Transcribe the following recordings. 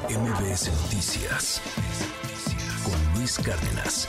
MBS Noticias con Luis Cárdenas.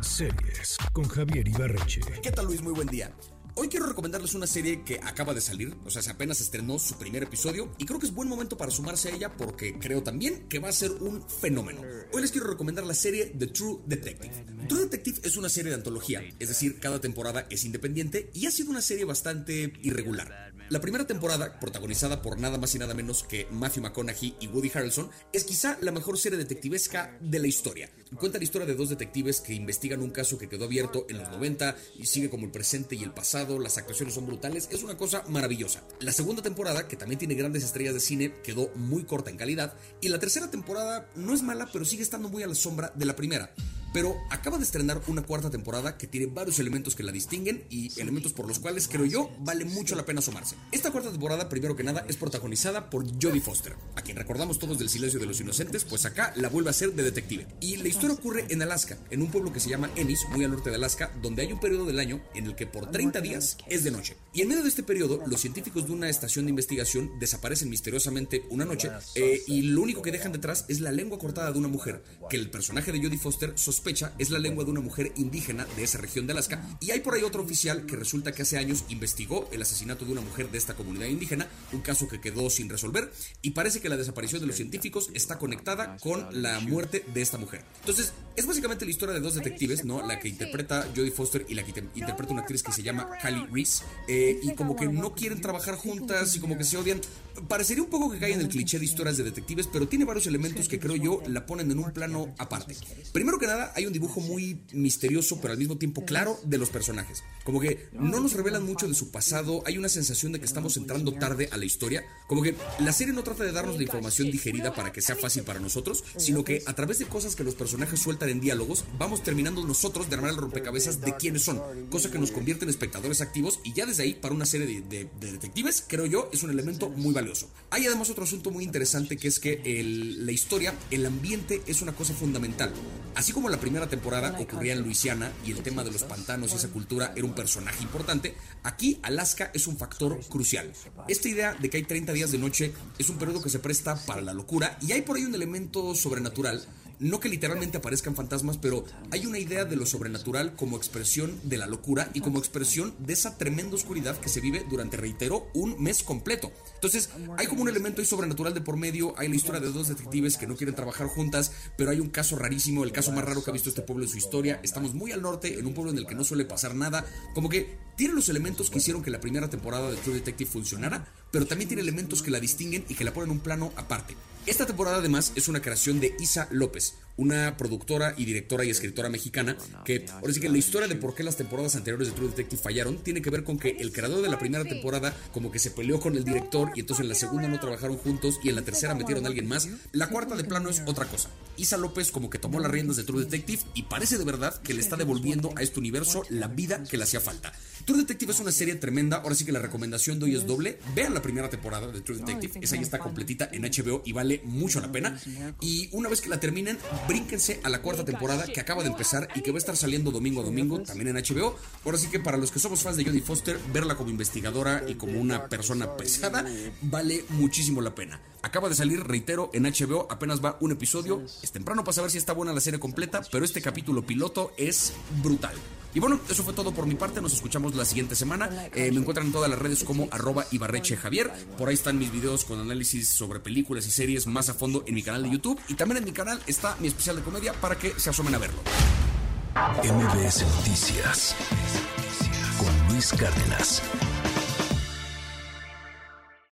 Series con Javier Ibarreche. ¿Qué tal Luis? Muy buen día. Hoy quiero recomendarles una serie que acaba de salir, o sea, se apenas estrenó su primer episodio y creo que es buen momento para sumarse a ella porque creo también que va a ser un fenómeno. Hoy les quiero recomendar la serie The True Detective. True Detective es una serie de antología, es decir, cada temporada es independiente y ha sido una serie bastante irregular. La primera temporada, protagonizada por nada más y nada menos que Matthew McConaughey y Woody Harrelson, es quizá la mejor serie detectivesca de la historia. Cuenta la historia de dos detectives que investigan un caso que quedó abierto en los 90 y sigue como el presente y el pasado, las actuaciones son brutales, es una cosa maravillosa. La segunda temporada, que también tiene grandes estrellas de cine, quedó muy corta en calidad y la tercera temporada no es mala, pero sigue estando muy a la sombra de la primera pero acaba de estrenar una cuarta temporada que tiene varios elementos que la distinguen y elementos por los cuales creo yo vale mucho la pena asomarse. Esta cuarta temporada, primero que nada, es protagonizada por Jodie Foster, a quien recordamos todos del silencio de los inocentes, pues acá la vuelve a ser de detective. Y la historia ocurre en Alaska, en un pueblo que se llama Ennis, muy al norte de Alaska, donde hay un periodo del año en el que por 30 días es de noche. Y en medio de este periodo, los científicos de una estación de investigación desaparecen misteriosamente una noche eh, y lo único que dejan detrás es la lengua cortada de una mujer, que el personaje de Jodie Foster sospecha es la lengua de una mujer indígena de esa región de Alaska. Y hay por ahí otro oficial que resulta que hace años investigó el asesinato de una mujer de esta comunidad indígena, un caso que quedó sin resolver. Y parece que la desaparición de los científicos está conectada con la muerte de esta mujer. Entonces, es básicamente la historia de dos detectives, ¿no? La que interpreta Jodie Foster y la que interpreta una actriz que se llama Callie Reese. Eh, y como que no quieren trabajar juntas y como que se odian. Parecería un poco que cae en el cliché de historias de detectives, pero tiene varios elementos que creo yo la ponen en un plano aparte. Primero que nada, hay un dibujo muy misterioso, pero al mismo tiempo claro, de los personajes. Como que no nos revelan mucho de su pasado, hay una sensación de que estamos entrando tarde a la historia. Como que la serie no trata de darnos la información digerida para que sea fácil para nosotros, sino que a través de cosas que los personajes sueltan en diálogos, vamos terminando nosotros de armar el rompecabezas de quiénes son, cosa que nos convierte en espectadores activos y ya desde ahí, para una serie de, detectives, creo yo, es un elemento muy valioso. Hay además otro asunto muy interesante que es que la historia, el ambiente es una cosa fundamental. Así como la primera temporada ocurría en Luisiana y el tema de los pantanos y esa cultura era un personaje importante, aquí Alaska es un factor crucial. Esta idea de que hay 30 días de noche es un periodo que se presta para la locura y hay por ahí un elemento sobrenatural no que literalmente aparezcan fantasmas, pero hay una idea de lo sobrenatural como expresión de la locura y como expresión de esa tremenda oscuridad que se vive durante, reitero, un mes completo. Entonces, hay como un elemento sobrenatural de por medio, hay la historia de dos detectives que no quieren trabajar juntas, pero hay un caso rarísimo, el caso más raro que ha visto este pueblo en su historia. Estamos muy al norte, en un pueblo en el que no suele pasar nada, como que tiene los elementos que hicieron que la primera temporada de True Detective funcionara, pero también tiene elementos que la distinguen y que la ponen en un plano aparte. Esta temporada además es una creación de Isa López, una productora y directora y escritora mexicana que, ahora sí que la historia de por qué las temporadas anteriores de True Detective fallaron tiene que ver con que el creador de la primera temporada como que se peleó con el director y entonces en la segunda no trabajaron juntos y en la tercera metieron a alguien más. La cuarta de plano es otra cosa. Isa López como que tomó las riendas de True Detective y parece de verdad que le está devolviendo a este universo la vida que le hacía falta. True Detective es una serie tremenda, ahora sí que la recomendación de hoy es doble. Vean la primera temporada de True Detective, esa ya está completita en HBO y vale mucho la pena. Y una vez que la terminen, brínquense a la cuarta temporada que acaba de empezar y que va a estar saliendo domingo a domingo también en HBO. Ahora sí que para los que somos fans de Jodie Foster, verla como investigadora y como una persona pesada vale muchísimo la pena. Acaba de salir, reitero, en HBO, apenas va un episodio. Es temprano para saber si está buena la serie completa, pero este capítulo piloto es brutal. Y bueno, eso fue todo por mi parte. Nos escuchamos la siguiente semana. Eh, me encuentran en todas las redes como arroba Ibarreche Javier. Por ahí están mis videos con análisis sobre películas y series más a fondo en mi canal de YouTube. Y también en mi canal está mi especial de comedia para que se asomen a verlo. MBS Noticias con Luis Cárdenas.